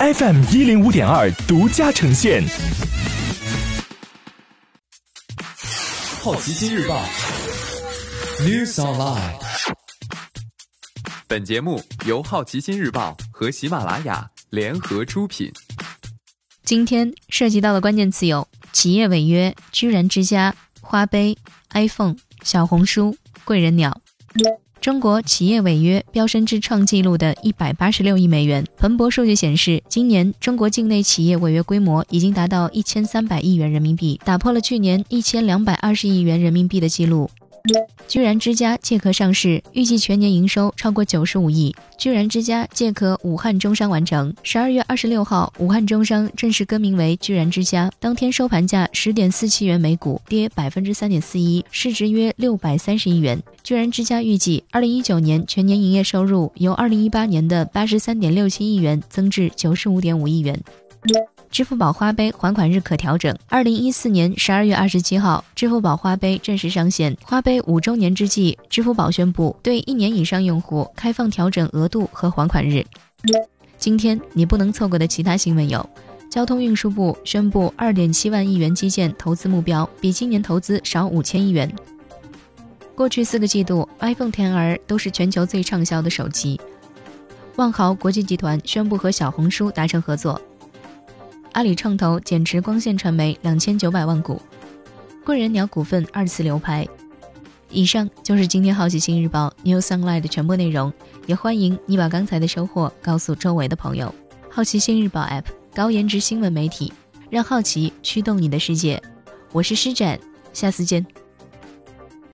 FM 一零五点二独家呈现。好奇心日报，News Online。本节目由好奇心日报和喜马拉雅联合出品。今天涉及到的关键词有：企业违约、居然之家、花呗、iPhone、小红书、贵人鸟。中国企业违约飙升至创纪录的一百八十六亿美元。彭博数据显示，今年中国境内企业违约规模已经达到一千三百亿元人民币，打破了去年一千两百二十亿元人民币的记录。居然之家借壳上市，预计全年营收超过九十五亿。居然之家借壳武汉中商完成。十二月二十六号，武汉中商正式更名为居然之家。当天收盘价十点四七元每股，跌百分之三点四一，市值约六百三十亿元。居然之家预计，二零一九年全年营业收入由二零一八年的八十三点六七亿元增至九十五点五亿元。支付宝花呗还款日可调整。二零一四年十二月二十七号，支付宝花呗正式上线。花呗五周年之际，支付宝宣布对一年以上用户开放调整额度和还款日。今天你不能错过的其他新闻有：交通运输部宣布二点七万亿元基建投资目标，比今年投资少五千亿元。过去四个季度，iPhone XR 都是全球最畅销的手机。万豪国际集团宣布和小红书达成合作。阿里创投减持光线传媒两千九百万股，贵人鸟股份二次流拍。以上就是今天好奇心日报 New Sunlight 的全部内容，也欢迎你把刚才的收获告诉周围的朋友。好奇心日报 App 高颜值新闻媒体，让好奇驱动你的世界。我是施展，下次见。